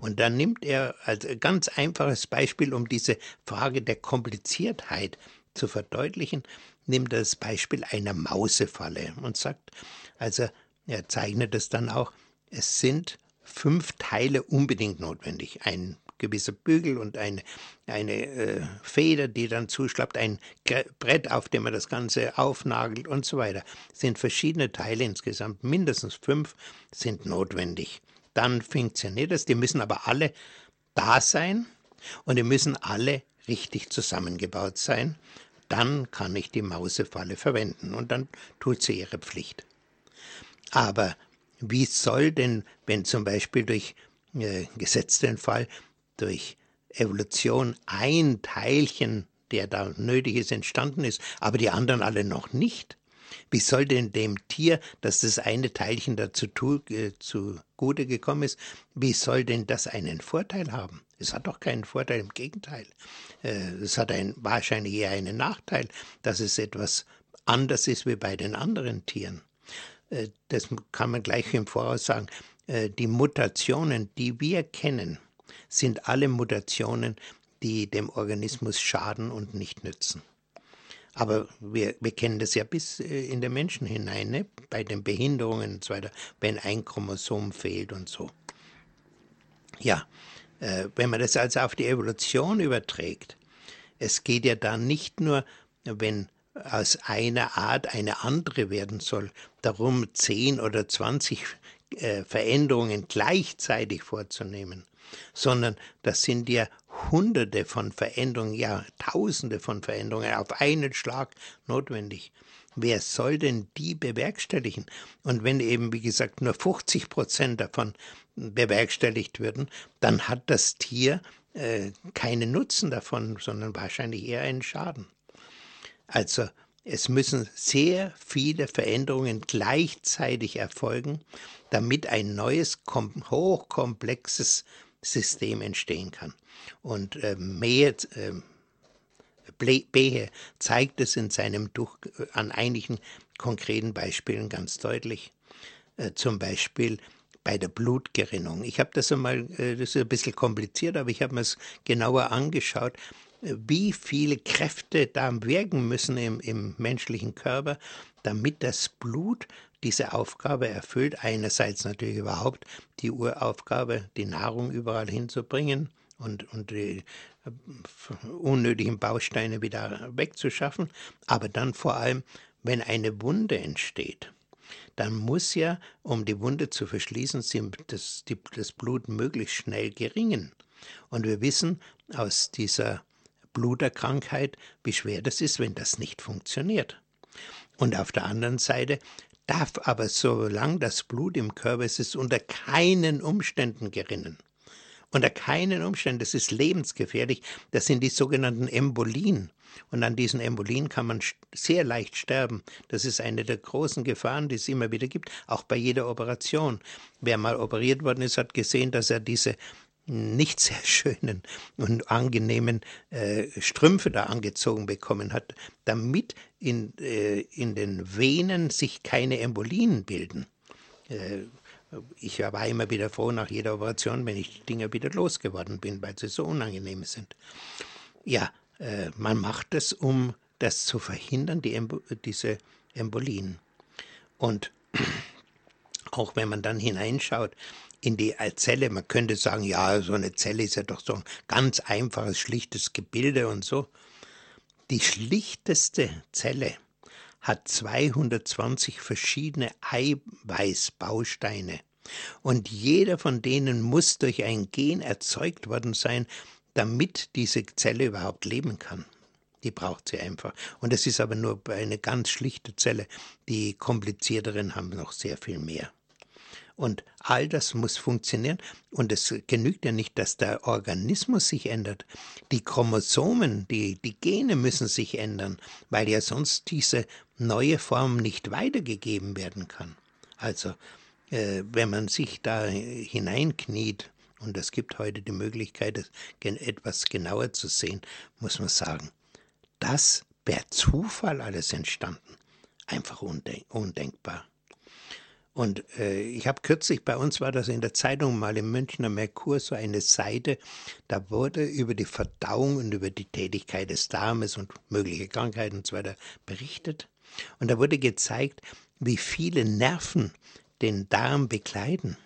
Und dann nimmt er als ganz einfaches Beispiel, um diese Frage der Kompliziertheit zu verdeutlichen, nimmt er das Beispiel einer Mausefalle und sagt, also er zeichnet es dann auch, es sind fünf Teile unbedingt notwendig. Ein gewisser Bügel und eine, eine äh, Feder, die dann zuschlappt, ein Brett, auf dem man das Ganze aufnagelt und so weiter. Sind verschiedene Teile insgesamt, mindestens fünf sind notwendig. Dann funktioniert es. Die müssen aber alle da sein und die müssen alle richtig zusammengebaut sein. Dann kann ich die Mausefalle verwenden und dann tut sie ihre Pflicht. Aber wie soll denn, wenn zum Beispiel durch äh, gesetzten Fall durch Evolution ein Teilchen, der da nötig ist, entstanden ist, aber die anderen alle noch nicht. Wie soll denn dem Tier, dass das eine Teilchen dazu äh, zugute gekommen ist, wie soll denn das einen Vorteil haben? Es hat doch keinen Vorteil, im Gegenteil. Äh, es hat ein, wahrscheinlich eher einen Nachteil, dass es etwas anders ist wie bei den anderen Tieren. Äh, das kann man gleich im Voraus sagen. Die Mutationen, die wir kennen, sind alle Mutationen, die dem Organismus schaden und nicht nützen. Aber wir, wir kennen das ja bis äh, in den Menschen hinein, ne? bei den Behinderungen und so weiter, wenn ein Chromosom fehlt und so. Ja, äh, wenn man das also auf die Evolution überträgt, es geht ja dann nicht nur, wenn aus einer Art eine andere werden soll, darum 10 oder 20 äh, Veränderungen gleichzeitig vorzunehmen, sondern das sind ja Hunderte von Veränderungen, ja Tausende von Veränderungen auf einen Schlag notwendig. Wer soll denn die bewerkstelligen? Und wenn eben, wie gesagt, nur 50 Prozent davon bewerkstelligt würden, dann hat das Tier äh, keinen Nutzen davon, sondern wahrscheinlich eher einen Schaden. Also es müssen sehr viele Veränderungen gleichzeitig erfolgen, damit ein neues, hochkomplexes System entstehen kann. Und äh, mehr, äh, Behe zeigt es in seinem Buch äh, an einigen konkreten Beispielen ganz deutlich. Äh, zum Beispiel bei der Blutgerinnung. Ich habe das einmal, äh, das ist ein bisschen kompliziert, aber ich habe mir es genauer angeschaut, äh, wie viele Kräfte da wirken müssen im, im menschlichen Körper, damit das Blut diese Aufgabe erfüllt. Einerseits natürlich überhaupt die Uraufgabe, die Nahrung überall hinzubringen und, und die äh, unnötigen Bausteine wieder wegzuschaffen, aber dann vor allem, wenn eine Wunde entsteht, dann muss ja, um die Wunde zu verschließen, das, das Blut möglichst schnell geringen. Und wir wissen aus dieser Bluterkrankheit, wie schwer das ist, wenn das nicht funktioniert. Und auf der anderen Seite darf aber, solange das Blut im Körper ist, es unter keinen Umständen gerinnen. Unter keinen Umständen, das ist lebensgefährlich, das sind die sogenannten Embolien. Und an diesen Embolien kann man sehr leicht sterben. Das ist eine der großen Gefahren, die es immer wieder gibt, auch bei jeder Operation. Wer mal operiert worden ist, hat gesehen, dass er diese nicht sehr schönen und angenehmen äh, Strümpfe da angezogen bekommen hat, damit in, äh, in den Venen sich keine Embolien bilden. Äh, ich war immer wieder froh nach jeder Operation, wenn ich die Dinger wieder losgeworden bin, weil sie so unangenehm sind. Ja, äh, man macht es, um das zu verhindern, die Embo diese Embolien. Und [CLEARS THROAT] auch wenn man dann hineinschaut in die Zelle, man könnte sagen, ja, so eine Zelle ist ja doch so ein ganz einfaches, schlichtes Gebilde und so. Die schlichteste Zelle hat 220 verschiedene Eiweißbausteine. Und jeder von denen muss durch ein Gen erzeugt worden sein, damit diese Zelle überhaupt leben kann. Die braucht sie einfach. Und es ist aber nur eine ganz schlichte Zelle. Die komplizierteren haben noch sehr viel mehr. Und all das muss funktionieren. Und es genügt ja nicht, dass der Organismus sich ändert. Die Chromosomen, die, die Gene müssen sich ändern, weil ja sonst diese neue Form nicht weitergegeben werden kann. Also, äh, wenn man sich da hineinkniet, und es gibt heute die Möglichkeit, etwas genauer zu sehen, muss man sagen, das per Zufall alles entstanden. Einfach undenkbar. Und äh, ich habe kürzlich, bei uns war das in der Zeitung mal im Münchner Merkur so eine Seite, da wurde über die Verdauung und über die Tätigkeit des Darmes und mögliche Krankheiten und so weiter berichtet. Und da wurde gezeigt, wie viele Nerven den Darm bekleiden.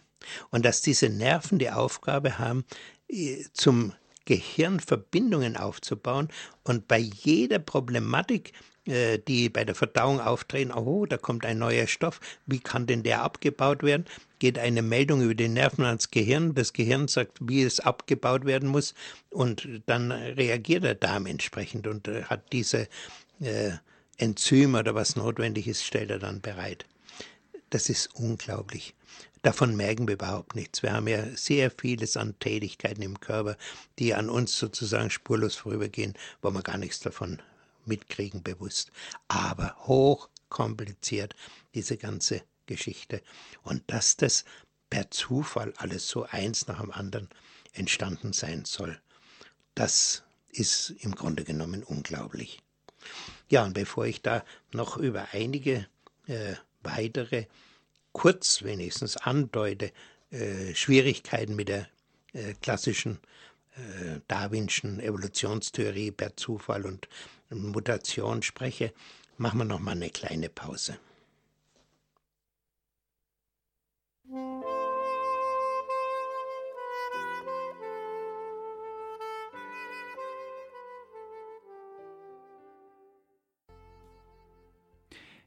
Und dass diese Nerven die Aufgabe haben, äh, zum Gehirn Verbindungen aufzubauen und bei jeder Problematik die bei der Verdauung auftreten, oh, da kommt ein neuer Stoff, wie kann denn der abgebaut werden? Geht eine Meldung über die Nerven ans Gehirn, das Gehirn sagt, wie es abgebaut werden muss und dann reagiert der Darm entsprechend und äh, hat diese äh, Enzyme oder was notwendig ist, stellt er dann bereit. Das ist unglaublich. Davon merken wir überhaupt nichts. Wir haben ja sehr vieles an Tätigkeiten im Körper, die an uns sozusagen spurlos vorübergehen, wo wir gar nichts davon mitkriegen bewusst. Aber hochkompliziert, diese ganze Geschichte. Und dass das per Zufall alles so eins nach dem anderen entstanden sein soll, das ist im Grunde genommen unglaublich. Ja, und bevor ich da noch über einige äh, weitere, kurz wenigstens andeute, äh, Schwierigkeiten mit der äh, klassischen äh, Darwinschen Evolutionstheorie per Zufall und Mutation spreche, machen wir noch mal eine kleine Pause.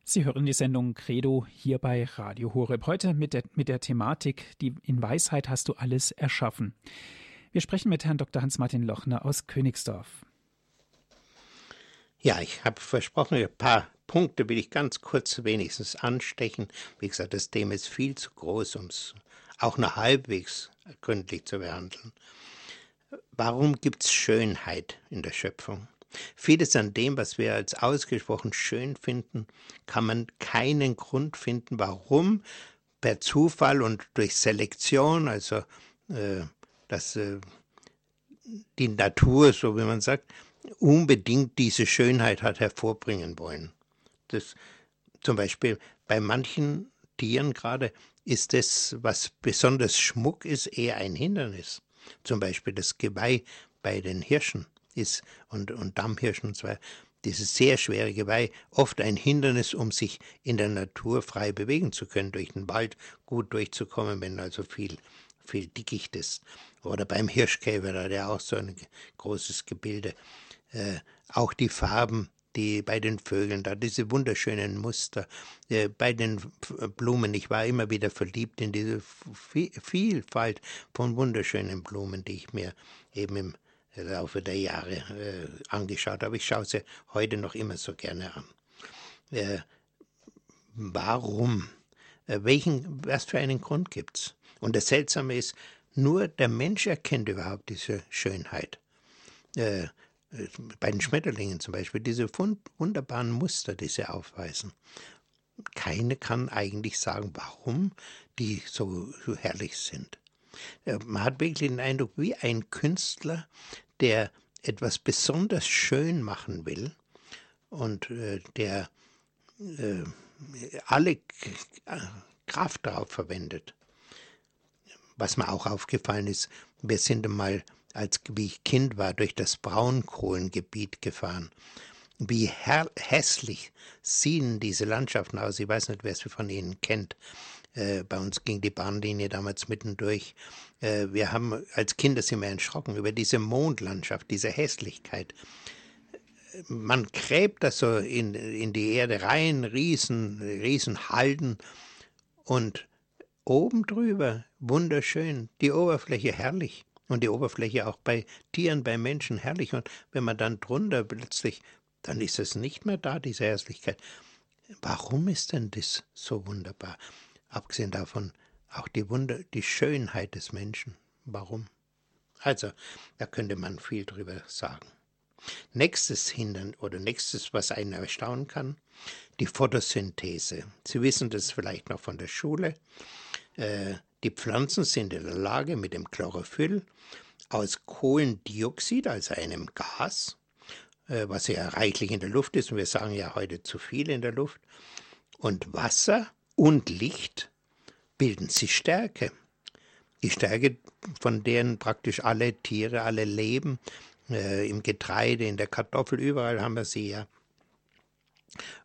Sie hören die Sendung Credo hier bei Radio Horeb. Heute mit der, mit der Thematik, die in Weisheit hast du alles erschaffen. Wir sprechen mit Herrn Dr. Hans-Martin Lochner aus Königsdorf. Ja, ich habe versprochen, ein paar Punkte will ich ganz kurz wenigstens anstechen. Wie gesagt, das Thema ist viel zu groß, um es auch nur halbwegs gründlich zu behandeln. Warum gibt es Schönheit in der Schöpfung? Vieles an dem, was wir als ausgesprochen schön finden, kann man keinen Grund finden, warum per Zufall und durch Selektion, also äh, dass äh, die Natur, so wie man sagt, unbedingt diese Schönheit hat hervorbringen wollen. Das, zum Beispiel bei manchen Tieren gerade ist das, was besonders Schmuck ist, eher ein Hindernis. Zum Beispiel das Geweih bei den Hirschen ist und, und Dammhirschen und so. Dieses sehr schwere Geweih oft ein Hindernis, um sich in der Natur frei bewegen zu können, durch den Wald gut durchzukommen, wenn also viel, viel Dickicht ist. Oder beim Hirschkäfer, da hat er auch so ein großes Gebilde. Äh, auch die Farben, die bei den Vögeln da, diese wunderschönen Muster, äh, bei den Blumen. Ich war immer wieder verliebt in diese Vielfalt von wunderschönen Blumen, die ich mir eben im Laufe der Jahre äh, angeschaut habe. Ich schaue sie heute noch immer so gerne an. Äh, warum? Äh, welchen, was für einen Grund gibt's? Und das Seltsame ist, nur der Mensch erkennt überhaupt diese Schönheit. Äh, bei den Schmetterlingen zum Beispiel, diese wunderbaren Muster, die sie aufweisen. Keine kann eigentlich sagen, warum die so, so herrlich sind. Äh, man hat wirklich den Eindruck, wie ein Künstler, der etwas besonders schön machen will und äh, der äh, alle Kraft darauf verwendet. Was mir auch aufgefallen ist, wir sind einmal als wie ich Kind war, durch das Braunkohlengebiet gefahren. Wie hässlich sehen diese Landschaften aus. Ich weiß nicht, wer es von Ihnen kennt. Äh, bei uns ging die Bahnlinie damals mittendurch. Äh, wir haben als Kinder sind wir erschrocken über diese Mondlandschaft, diese Hässlichkeit. Man gräbt das so in, in die Erde rein, Riesen, Riesenhalden und oben drüber wunderschön, die Oberfläche herrlich und die Oberfläche auch bei Tieren, bei Menschen herrlich. Und wenn man dann drunter plötzlich, dann ist es nicht mehr da, diese Hässlichkeit. Warum ist denn das so wunderbar? Abgesehen davon, auch die Wunder, die Schönheit des Menschen. Warum? Also, da könnte man viel drüber sagen. Nächstes Hindern oder nächstes, was einen erstaunen kann, die Photosynthese. Sie wissen das vielleicht noch von der Schule. Äh, die Pflanzen sind in der Lage, mit dem Chlorophyll aus Kohlendioxid, also einem Gas, äh, was ja reichlich in der Luft ist, und wir sagen ja heute zu viel in der Luft, und Wasser und Licht bilden sie Stärke. Die Stärke, von deren praktisch alle Tiere, alle leben, äh, im Getreide, in der Kartoffel, überall haben wir sie ja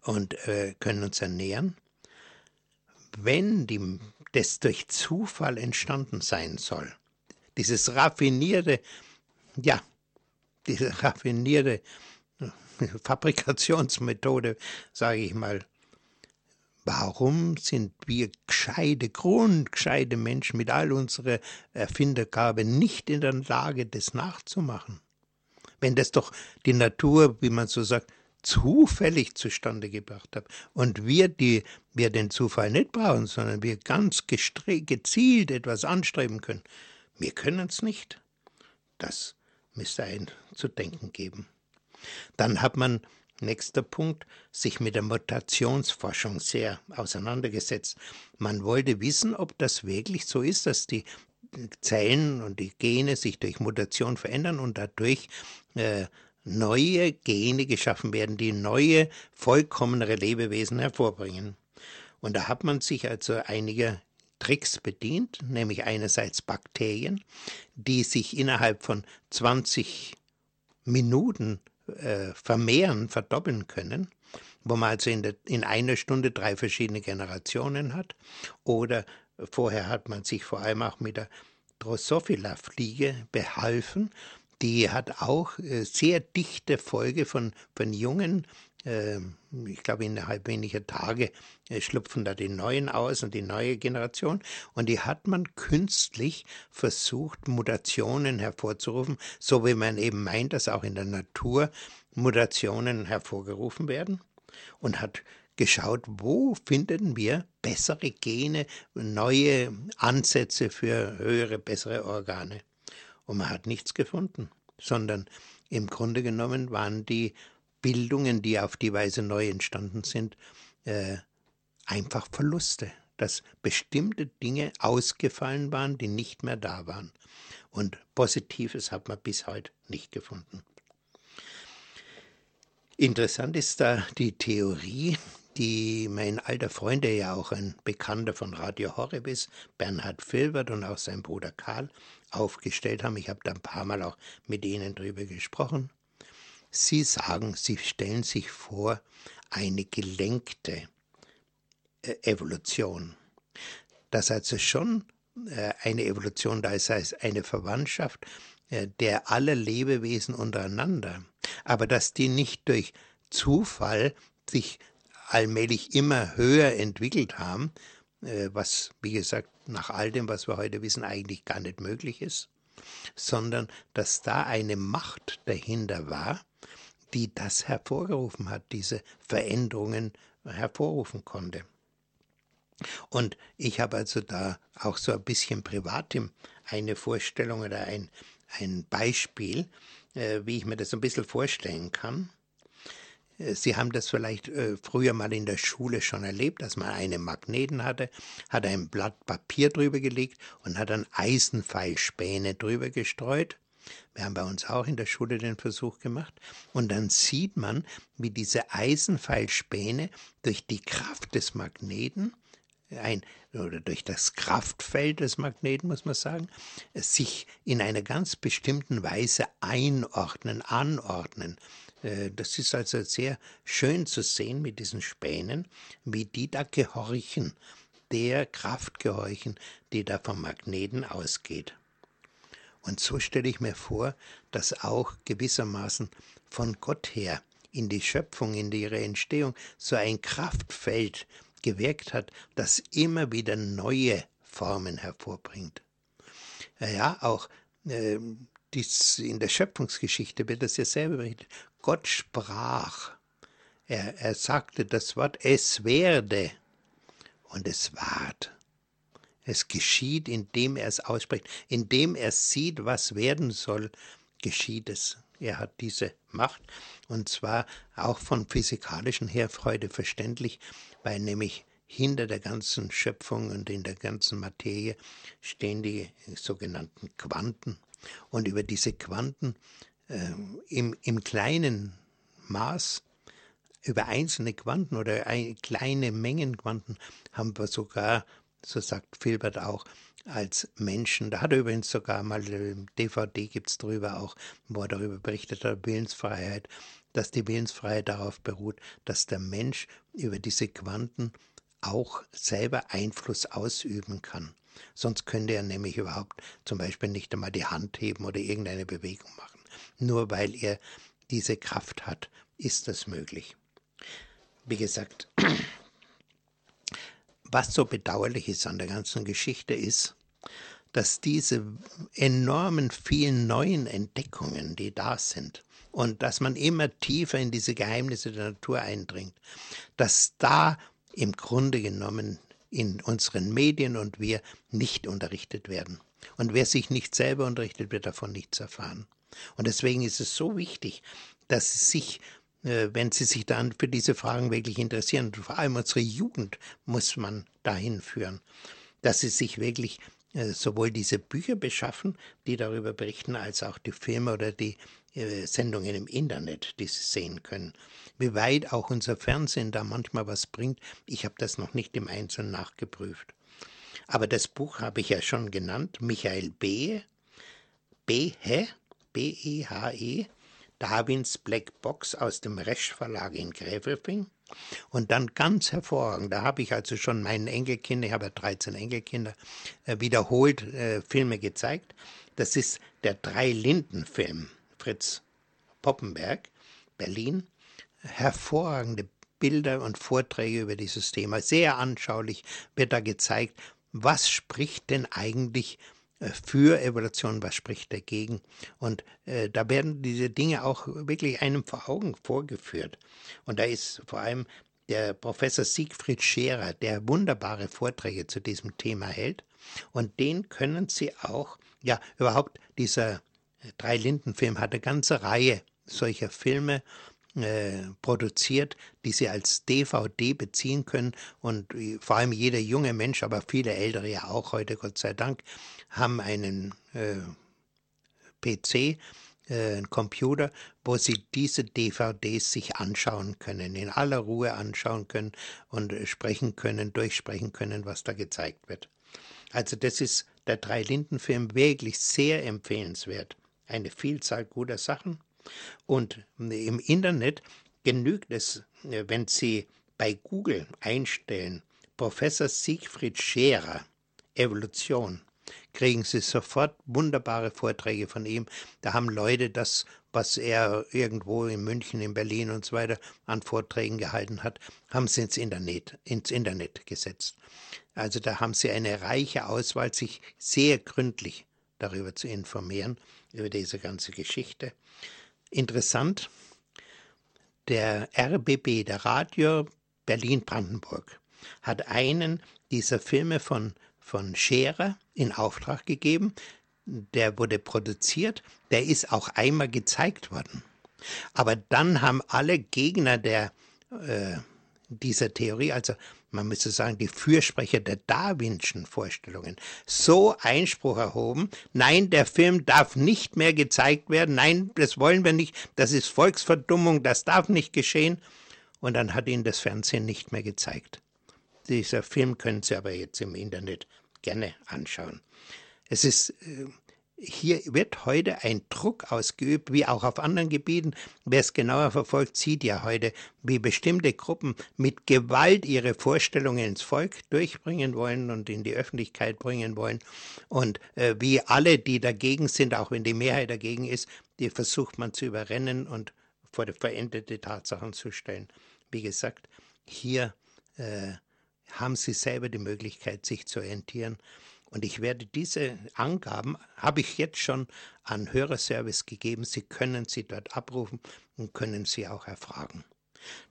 und äh, können uns ernähren. Wenn die, das durch Zufall entstanden sein soll, dieses raffinierte, ja, diese raffinierte [LAUGHS] Fabrikationsmethode, sage ich mal, Warum sind wir gescheite, grundgescheite Menschen mit all unserer Erfindergabe nicht in der Lage, das nachzumachen? Wenn das doch die Natur, wie man so sagt, zufällig zustande gebracht hat und wir, die wir den Zufall nicht brauchen, sondern wir ganz gezielt etwas anstreben können, wir können es nicht. Das müsste ein zu denken geben. Dann hat man Nächster Punkt, sich mit der Mutationsforschung sehr auseinandergesetzt. Man wollte wissen, ob das wirklich so ist, dass die Zellen und die Gene sich durch Mutation verändern und dadurch äh, neue Gene geschaffen werden, die neue, vollkommenere Lebewesen hervorbringen. Und da hat man sich also einige Tricks bedient, nämlich einerseits Bakterien, die sich innerhalb von 20 Minuten äh, vermehren, verdoppeln können, wo man also in, der, in einer Stunde drei verschiedene Generationen hat. Oder vorher hat man sich vor allem auch mit der Drosophila-Fliege behalfen. Die hat auch äh, sehr dichte Folge von, von jungen ähm, ich glaube, innerhalb weniger Tage äh, schlüpfen da die neuen aus und die neue Generation. Und die hat man künstlich versucht, Mutationen hervorzurufen, so wie man eben meint, dass auch in der Natur Mutationen hervorgerufen werden. Und hat geschaut, wo finden wir bessere Gene, neue Ansätze für höhere, bessere Organe. Und man hat nichts gefunden, sondern im Grunde genommen waren die Bildungen, die auf die Weise neu entstanden sind, äh, einfach Verluste, dass bestimmte Dinge ausgefallen waren, die nicht mehr da waren. Und Positives hat man bis heute nicht gefunden. Interessant ist da die Theorie, die mein alter Freund, der ja auch ein Bekannter von Radio Horeb ist, Bernhard Filbert und auch sein Bruder Karl, aufgestellt haben. Ich habe da ein paar Mal auch mit ihnen drüber gesprochen. Sie sagen, Sie stellen sich vor eine gelenkte äh, Evolution. Dass also schon äh, eine Evolution da ist, heißt eine Verwandtschaft äh, der aller Lebewesen untereinander, aber dass die nicht durch Zufall sich allmählich immer höher entwickelt haben, was, wie gesagt, nach all dem, was wir heute wissen, eigentlich gar nicht möglich ist, sondern dass da eine Macht dahinter war, die das hervorgerufen hat, diese Veränderungen hervorrufen konnte. Und ich habe also da auch so ein bisschen privat eine Vorstellung oder ein, ein Beispiel, äh, wie ich mir das ein bisschen vorstellen kann. Äh, Sie haben das vielleicht äh, früher mal in der Schule schon erlebt, dass man einen Magneten hatte, hat ein Blatt Papier drüber gelegt und hat dann Eisenpfeilspäne drüber gestreut wir haben bei uns auch in der Schule den Versuch gemacht. Und dann sieht man, wie diese Eisenpfeilspäne durch die Kraft des Magneten, ein, oder durch das Kraftfeld des Magneten, muss man sagen, sich in einer ganz bestimmten Weise einordnen, anordnen. Äh, das ist also sehr schön zu sehen mit diesen Spänen, wie die da gehorchen, der Kraft gehorchen, die da vom Magneten ausgeht. Und so stelle ich mir vor, dass auch gewissermaßen von Gott her in die Schöpfung, in ihre Entstehung so ein Kraftfeld gewirkt hat, das immer wieder neue Formen hervorbringt. Ja, auch äh, dies, in der Schöpfungsgeschichte wird das ja selber berichtet. Gott sprach. Er, er sagte das Wort, es werde und es ward. Es geschieht, indem er es ausspricht, indem er sieht, was werden soll, geschieht es. Er hat diese Macht und zwar auch von physikalischen her Freude verständlich, weil nämlich hinter der ganzen Schöpfung und in der ganzen Materie stehen die sogenannten Quanten. Und über diese Quanten äh, im, im kleinen Maß, über einzelne Quanten oder ein, kleine Mengen Quanten haben wir sogar, so sagt Filbert auch, als Menschen. Da hat er übrigens sogar mal, DVD gibt es drüber auch, wo er darüber berichtet hat, Willensfreiheit, dass die Willensfreiheit darauf beruht, dass der Mensch über diese Quanten auch selber Einfluss ausüben kann. Sonst könnte er nämlich überhaupt zum Beispiel nicht einmal die Hand heben oder irgendeine Bewegung machen. Nur weil er diese Kraft hat, ist das möglich. Wie gesagt, [CLEARS THROAT] was so bedauerlich ist an der ganzen Geschichte ist, dass diese enormen vielen neuen Entdeckungen, die da sind, und dass man immer tiefer in diese Geheimnisse der Natur eindringt, dass da im Grunde genommen in unseren Medien und wir nicht unterrichtet werden. Und wer sich nicht selber unterrichtet, wird davon nichts erfahren. Und deswegen ist es so wichtig, dass Sie sich, äh, wenn Sie sich dann für diese Fragen wirklich interessieren, vor allem unsere Jugend muss man dahin führen, dass Sie sich wirklich äh, sowohl diese Bücher beschaffen, die darüber berichten, als auch die Filme oder die äh, Sendungen im Internet, die Sie sehen können. Wie weit auch unser Fernsehen da manchmal was bringt, ich habe das noch nicht im Einzelnen nachgeprüft. Aber das Buch habe ich ja schon genannt, Michael B. Behe, B-E-H-E, Darwins Black Box aus dem Resch Verlag in Gräfelfing. Und dann ganz hervorragend, da habe ich also schon meinen Enkelkindern, ich habe ja 13 Enkelkinder, äh, wiederholt äh, Filme gezeigt. Das ist der Drei-Linden-Film, Fritz Poppenberg, Berlin. Hervorragende Bilder und Vorträge über dieses Thema. Sehr anschaulich wird da gezeigt, was spricht denn eigentlich für Evolution, was spricht dagegen. Und äh, da werden diese Dinge auch wirklich einem vor Augen vorgeführt. Und da ist vor allem der Professor Siegfried Scherer, der wunderbare Vorträge zu diesem Thema hält. Und den können Sie auch, ja, überhaupt dieser äh, Drei-Linden-Film hat eine ganze Reihe solcher Filme äh, produziert, die sie als DVD beziehen können. Und vor allem jeder junge Mensch, aber viele Ältere ja auch heute, Gott sei Dank, haben einen äh, PC, äh, einen Computer, wo sie diese DVDs sich anschauen können, in aller Ruhe anschauen können und sprechen können, durchsprechen können, was da gezeigt wird. Also das ist der Drei-Linden-Film wirklich sehr empfehlenswert. Eine Vielzahl guter Sachen. Und im Internet genügt es, wenn Sie bei Google einstellen, Professor Siegfried Scherer, Evolution, kriegen Sie sofort wunderbare Vorträge von ihm. Da haben Leute das, was er irgendwo in München, in Berlin und so weiter an Vorträgen gehalten hat, haben sie ins Internet, ins Internet gesetzt. Also da haben Sie eine reiche Auswahl, sich sehr gründlich darüber zu informieren, über diese ganze Geschichte. Interessant, der RBB, der Radio Berlin-Brandenburg, hat einen dieser Filme von, von Scherer in Auftrag gegeben. Der wurde produziert, der ist auch einmal gezeigt worden. Aber dann haben alle Gegner der, äh, dieser Theorie, also man müsste sagen, die Fürsprecher der Darwinschen Vorstellungen, so Einspruch erhoben, nein, der Film darf nicht mehr gezeigt werden, nein, das wollen wir nicht, das ist Volksverdummung, das darf nicht geschehen. Und dann hat ihn das Fernsehen nicht mehr gezeigt. Dieser Film können Sie aber jetzt im Internet gerne anschauen. Es ist äh, hier wird heute ein Druck ausgeübt, wie auch auf anderen Gebieten. Wer es genauer verfolgt, sieht ja heute, wie bestimmte Gruppen mit Gewalt ihre Vorstellungen ins Volk durchbringen wollen und in die Öffentlichkeit bringen wollen. Und äh, wie alle, die dagegen sind, auch wenn die Mehrheit dagegen ist, die versucht man zu überrennen und vor veränderte Tatsachen zu stellen. Wie gesagt, hier äh, haben Sie selber die Möglichkeit, sich zu orientieren und ich werde diese Angaben, habe ich jetzt schon an Hörerservice gegeben. Sie können sie dort abrufen und können sie auch erfragen.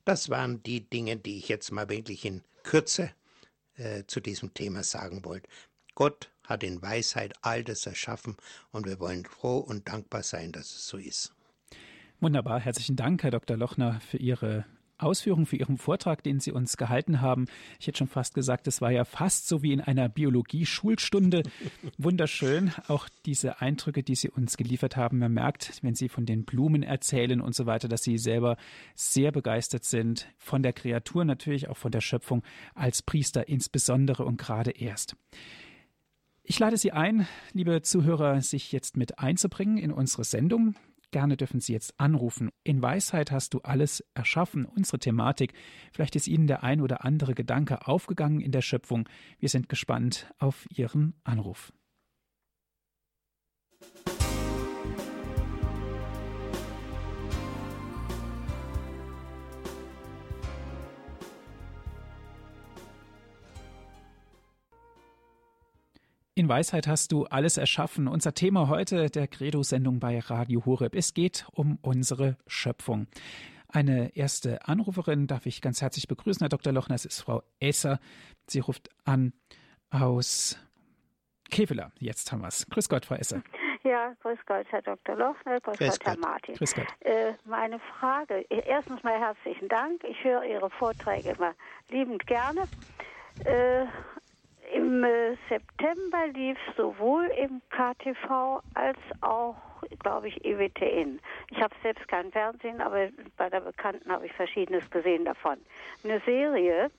Das waren die Dinge, die ich jetzt mal wirklich in Kürze äh, zu diesem Thema sagen wollte. Gott hat in Weisheit all das erschaffen und wir wollen froh und dankbar sein, dass es so ist. Wunderbar, herzlichen Dank, Herr Dr. Lochner, für Ihre Ausführungen, für Ihren Vortrag, den Sie uns gehalten haben. Ich hätte schon fast gesagt, es war ja fast so wie in einer Biologie-Schulstunde. [LAUGHS] Wunderschön, auch diese Eindrücke, die Sie uns geliefert haben. Man merkt, wenn Sie von den Blumen erzählen und so weiter, dass Sie selber sehr begeistert sind von der Kreatur, natürlich auch von der Schöpfung, als Priester insbesondere und gerade erst. Ich lade Sie ein, liebe Zuhörer, sich jetzt mit einzubringen in unsere Sendung. Gerne dürfen Sie jetzt anrufen. In Weisheit hast du alles erschaffen, unsere Thematik. Vielleicht ist Ihnen der ein oder andere Gedanke aufgegangen in der Schöpfung. Wir sind gespannt auf Ihren Anruf. In Weisheit hast du alles erschaffen. Unser Thema heute der Credo-Sendung bei Radio Horeb. Es geht um unsere Schöpfung. Eine erste Anruferin darf ich ganz herzlich begrüßen, Herr Dr. Lochner. Es ist Frau Esser. Sie ruft an aus Kevela. Jetzt haben wir es. Grüß Gott, Frau Esser. Ja, grüß Gott, Herr Dr. Lochner, grüß, grüß Gott, Herr Martin. Grüß Gott. Äh, meine Frage, erstens mal herzlichen Dank. Ich höre Ihre Vorträge immer liebend gerne. Äh, im äh, September lief sowohl im KTV als auch, glaube ich, EWTN. Ich habe selbst kein Fernsehen, aber bei der Bekannten habe ich Verschiedenes gesehen davon. Eine Serie,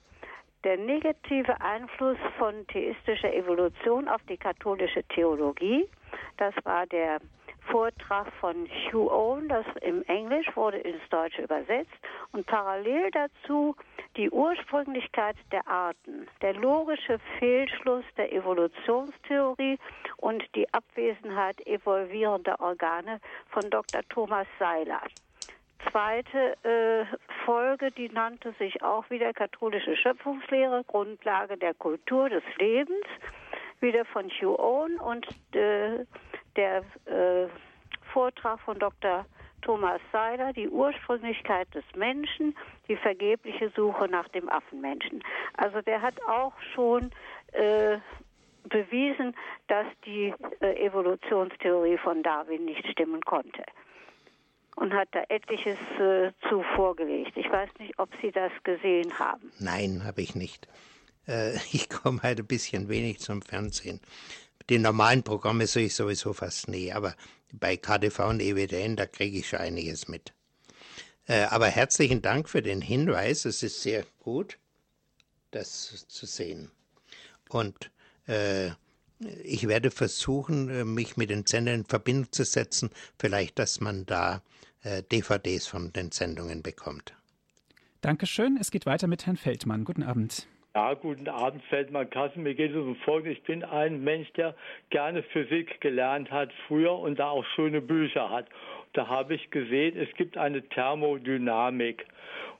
der negative Einfluss von theistischer Evolution auf die katholische Theologie. Das war der Vortrag von Hugh Owen, das im Englisch wurde ins Deutsche übersetzt und parallel dazu die Ursprünglichkeit der Arten, der logische Fehlschluss der Evolutionstheorie und die Abwesenheit evolvierender Organe von Dr. Thomas Seiler. Zweite äh, Folge, die nannte sich auch wieder katholische Schöpfungslehre, Grundlage der Kultur des Lebens, wieder von Hugh Owen und äh, der äh, Vortrag von Dr. Thomas Seiler, die Ursprünglichkeit des Menschen, die vergebliche Suche nach dem Affenmenschen. Also der hat auch schon äh, bewiesen, dass die äh, Evolutionstheorie von Darwin nicht stimmen konnte. Und hat da etliches äh, zu vorgelegt. Ich weiß nicht, ob Sie das gesehen haben. Nein, habe ich nicht. Äh, [LAUGHS] ich komme halt ein bisschen wenig zum Fernsehen. Die normalen Programme sehe ich sowieso fast nie, aber bei KDV und EWDN, da kriege ich schon einiges mit. Äh, aber herzlichen Dank für den Hinweis. Es ist sehr gut, das zu sehen. Und äh, ich werde versuchen, mich mit den Sendern in Verbindung zu setzen, vielleicht, dass man da äh, DVDs von den Sendungen bekommt. Dankeschön. Es geht weiter mit Herrn Feldmann. Guten Abend. Ja, guten Abend, Feldmann Kassen. Mir geht es um Folgendes. Ich bin ein Mensch, der gerne Physik gelernt hat früher und da auch schöne Bücher hat. Da habe ich gesehen, es gibt eine Thermodynamik.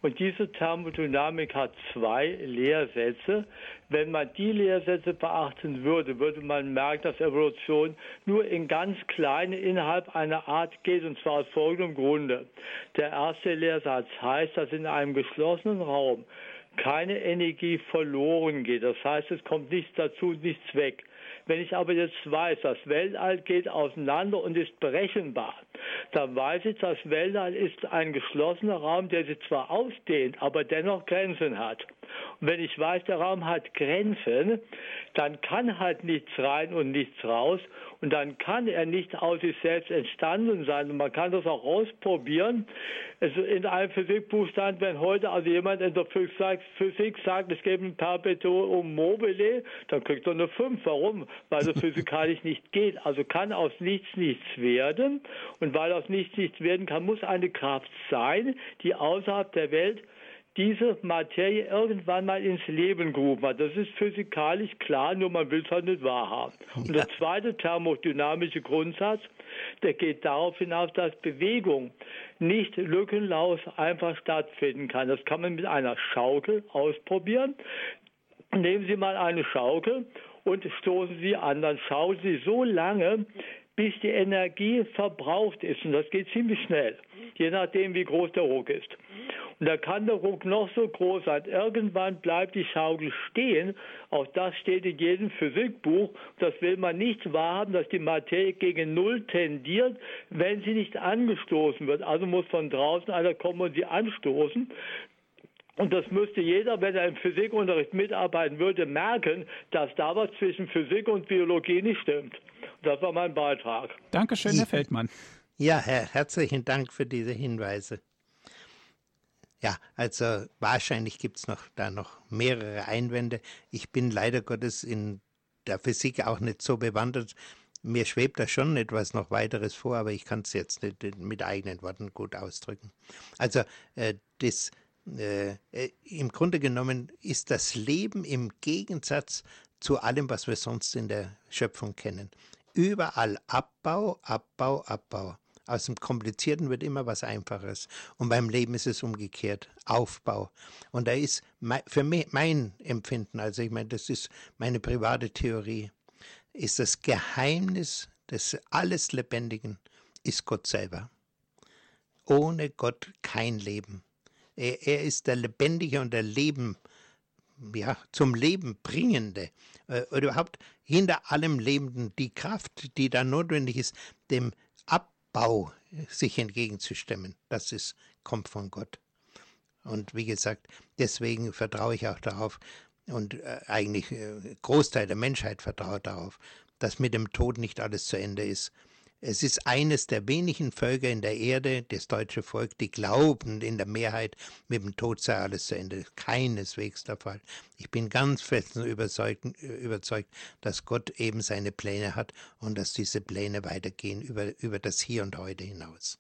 Und diese Thermodynamik hat zwei Lehrsätze. Wenn man die Lehrsätze beachten würde, würde man merken, dass Evolution nur in ganz kleine innerhalb einer Art geht, und zwar aus folgendem Grunde. Der erste Lehrsatz heißt, dass in einem geschlossenen Raum keine Energie verloren geht. Das heißt, es kommt nichts dazu, nichts weg. Wenn ich aber jetzt weiß, das Weltall geht auseinander und ist berechenbar, dann weiß ich, das Weltall ist ein geschlossener Raum, der sich zwar ausdehnt, aber dennoch Grenzen hat. Und wenn ich weiß, der Raum hat Grenzen, dann kann halt nichts rein und nichts raus und dann kann er nicht aus sich selbst entstanden sein. Und man kann das auch ausprobieren. Also in einem Physikbuch stand, wenn heute also jemand in der Physik sagt, es gäbe ein Perpetuum mobile, dann kriegt er eine 5. Warum? Weil das physikalisch nicht geht. Also kann aus nichts nichts werden. Und weil aus nichts nichts werden kann, muss eine Kraft sein, die außerhalb der Welt diese Materie irgendwann mal ins Leben gerufen hat. Das ist physikalisch klar, nur man will es halt nicht wahrhaben. Und der zweite thermodynamische Grundsatz, der geht darauf hinaus, dass Bewegung nicht lückenlos einfach stattfinden kann. Das kann man mit einer Schaukel ausprobieren. Nehmen Sie mal eine Schaukel und stoßen Sie an. Dann schauen Sie so lange, bis die Energie verbraucht ist. Und das geht ziemlich schnell, je nachdem, wie groß der Ruck ist. Und da kann der Ruck noch so groß sein. Irgendwann bleibt die Schaukel stehen. Auch das steht in jedem Physikbuch. Das will man nicht wahrhaben, dass die Materie gegen Null tendiert, wenn sie nicht angestoßen wird. Also muss von draußen einer kommen und sie anstoßen. Und das müsste jeder, wenn er im Physikunterricht mitarbeiten würde, merken, dass da was zwischen Physik und Biologie nicht stimmt. Das war mein Beitrag. Dankeschön, Herr Feldmann. Ja, Herr, herzlichen Dank für diese Hinweise. Ja, also wahrscheinlich gibt es noch da noch mehrere Einwände. Ich bin leider Gottes in der Physik auch nicht so bewandert. Mir schwebt da schon etwas noch weiteres vor, aber ich kann es jetzt nicht mit eigenen Worten gut ausdrücken. Also äh, das äh, äh, im Grunde genommen ist das Leben im Gegensatz zu allem, was wir sonst in der Schöpfung kennen. Überall Abbau, Abbau, Abbau. Aus dem Komplizierten wird immer was Einfaches. Und beim Leben ist es umgekehrt. Aufbau. Und da ist für mich mein Empfinden, also ich meine, das ist meine private Theorie, ist das Geheimnis des alles Lebendigen, ist Gott selber. Ohne Gott kein Leben. Er, er ist der Lebendige und der Leben, ja, zum Leben bringende. Äh, oder überhaupt hinter allem Lebenden die Kraft, die da notwendig ist, dem Bau sich entgegenzustemmen. Das ist, kommt von Gott. Und wie gesagt, deswegen vertraue ich auch darauf und äh, eigentlich äh, Großteil der Menschheit vertraut darauf, dass mit dem Tod nicht alles zu Ende ist, es ist eines der wenigen Völker in der Erde, das deutsche Volk, die glauben in der Mehrheit, mit dem Tod sei alles zu Ende. Keineswegs der Fall. Ich bin ganz fest überzeugt, überzeugt, dass Gott eben seine Pläne hat und dass diese Pläne weitergehen über, über das Hier und Heute hinaus.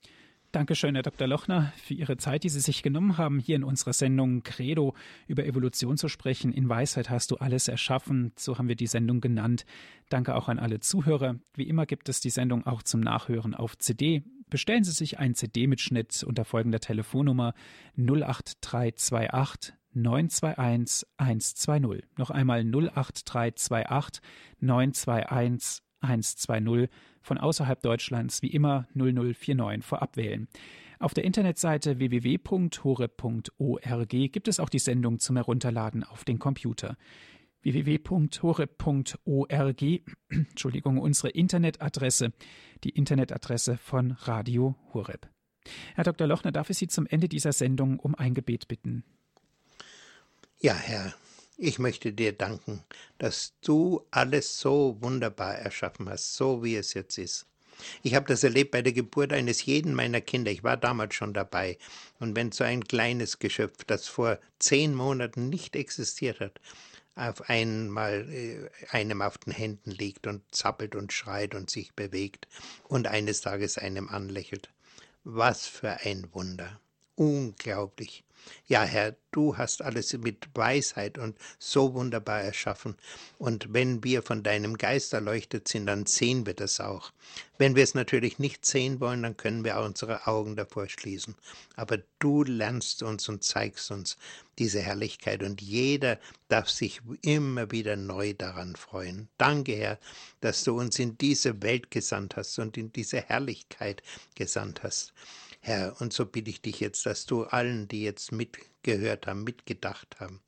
Dankeschön, Herr Dr. Lochner, für Ihre Zeit, die Sie sich genommen haben, hier in unserer Sendung Credo über Evolution zu sprechen. In Weisheit hast du alles erschaffen. So haben wir die Sendung genannt. Danke auch an alle Zuhörer. Wie immer gibt es die Sendung auch zum Nachhören auf CD. Bestellen Sie sich einen CD-Mitschnitt unter folgender Telefonnummer 08328 921 120. Noch einmal 08328 921 120 von außerhalb Deutschlands wie immer 0049 vorab wählen. Auf der Internetseite www.hore.org gibt es auch die Sendung zum Herunterladen auf den Computer. www.hore.org, [CLEARS THROAT] Entschuldigung, unsere Internetadresse, die Internetadresse von Radio Horeb. Herr Dr. Lochner, darf ich Sie zum Ende dieser Sendung um ein Gebet bitten? Ja, Herr ich möchte dir danken, dass du alles so wunderbar erschaffen hast, so wie es jetzt ist. Ich habe das erlebt bei der Geburt eines jeden meiner Kinder. Ich war damals schon dabei. Und wenn so ein kleines Geschöpf, das vor zehn Monaten nicht existiert hat, auf einmal äh, einem auf den Händen liegt und zappelt und schreit und sich bewegt und eines Tages einem anlächelt. Was für ein Wunder. Unglaublich. Ja, Herr, du hast alles mit Weisheit und so wunderbar erschaffen. Und wenn wir von deinem Geist erleuchtet sind, dann sehen wir das auch. Wenn wir es natürlich nicht sehen wollen, dann können wir auch unsere Augen davor schließen. Aber du lernst uns und zeigst uns diese Herrlichkeit und jeder darf sich immer wieder neu daran freuen. Danke, Herr, dass du uns in diese Welt gesandt hast und in diese Herrlichkeit gesandt hast. Herr, und so bitte ich dich jetzt, dass du allen, die jetzt mitgehört haben, mitgedacht haben,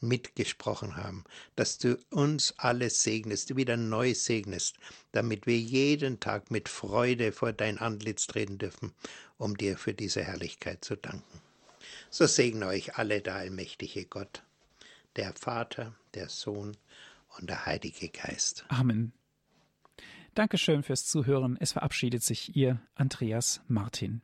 mitgesprochen haben, dass du uns alle segnest, wieder neu segnest, damit wir jeden Tag mit Freude vor dein Antlitz treten dürfen, um dir für diese Herrlichkeit zu danken. So segne euch alle der allmächtige Gott, der Vater, der Sohn und der Heilige Geist. Amen. Dankeschön fürs Zuhören. Es verabschiedet sich Ihr Andreas Martin.